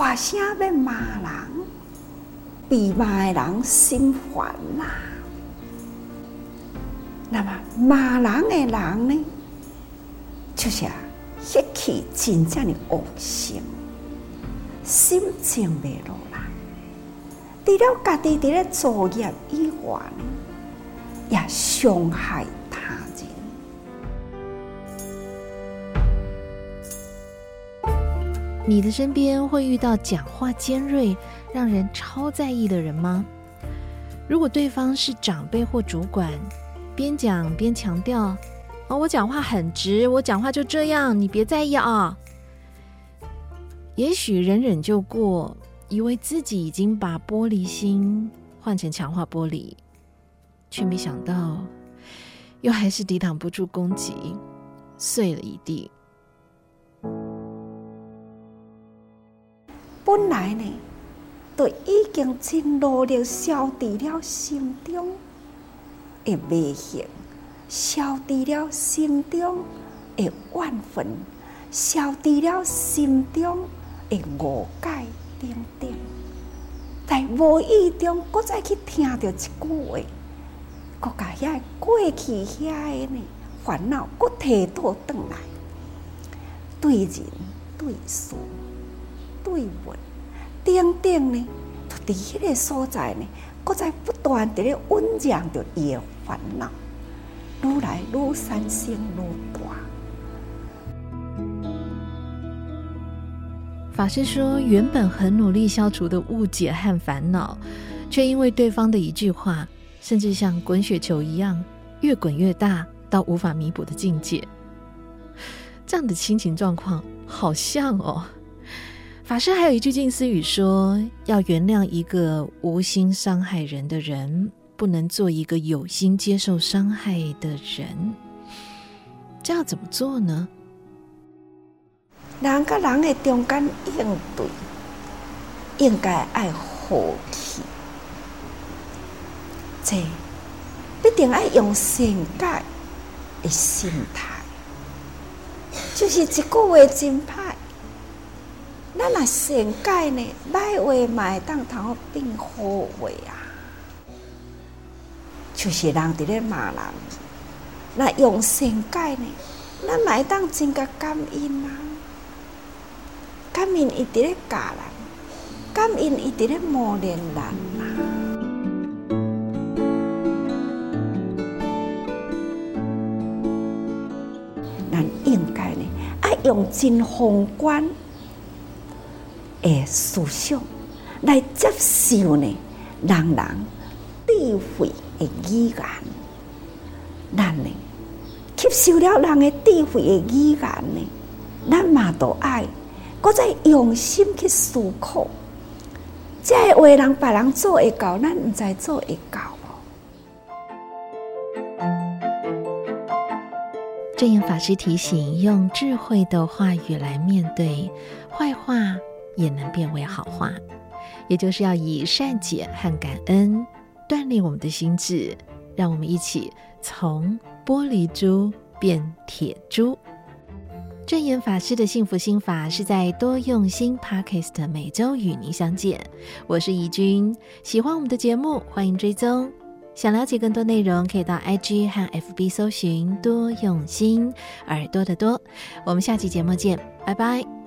大声要骂人，被骂的人心烦啦。那么骂人的人呢，就是血气真正的恶心，心静未落来。除了家己伫咧作业以外，也伤害他人。你的身边会遇到讲话尖锐、让人超在意的人吗？如果对方是长辈或主管，边讲边强调：“哦，我讲话很直，我讲话就这样，你别在意啊。”也许忍忍就过。以为自己已经把玻璃心换成强化玻璃，却没想到，又还是抵挡不住攻击，碎了一地。本来呢，都已经真努力消除了心中的迷信，消除了心中的怨愤，消除了心中的误解。等等，在无意中，搁再去听到一句话，搁甲遐过去遐个呢烦恼，搁提倒转来，对人、对事、对物，等等呢，就伫迄个所在呢，搁在不断地咧酝酿着伊个烦恼，愈来愈产生愈大。法师说，原本很努力消除的误解和烦恼，却因为对方的一句话，甚至像滚雪球一样越滚越大，到无法弥补的境界。这样的亲情状况好像哦。法师还有一句静思语说：要原谅一个无心伤害人的人，不能做一个有心接受伤害的人。这要怎么做呢？人跟人的中间应对，应该爱和气，这必定爱用善解的心态。就是一句话真歹，咱若善解呢，歹话嘛会当通变好话啊。就是人伫咧骂人，那用善解呢，咱嘛会当真个感恩啊。感恩伊伫咧教人，感恩伊伫咧磨练人啊！咱应该呢，爱用真宏观诶思想来接受呢，人人智慧诶语言，咱呢吸收了人的智慧诶语言呢，咱嘛都爱。搁再用心去思考，这话人别人做会到，咱毋知做会到。证严法师提醒：用智慧的话语来面对坏话，也能变为好话。也就是要以善解和感恩锻炼我们的心智，让我们一起从玻璃珠变铁珠。证严法师的幸福心法是在多用心 Podcast 每周与您相见，我是怡君。喜欢我们的节目，欢迎追踪。想了解更多内容，可以到 IG 和 FB 搜寻多用心，耳朵的多。我们下期节目见，拜拜。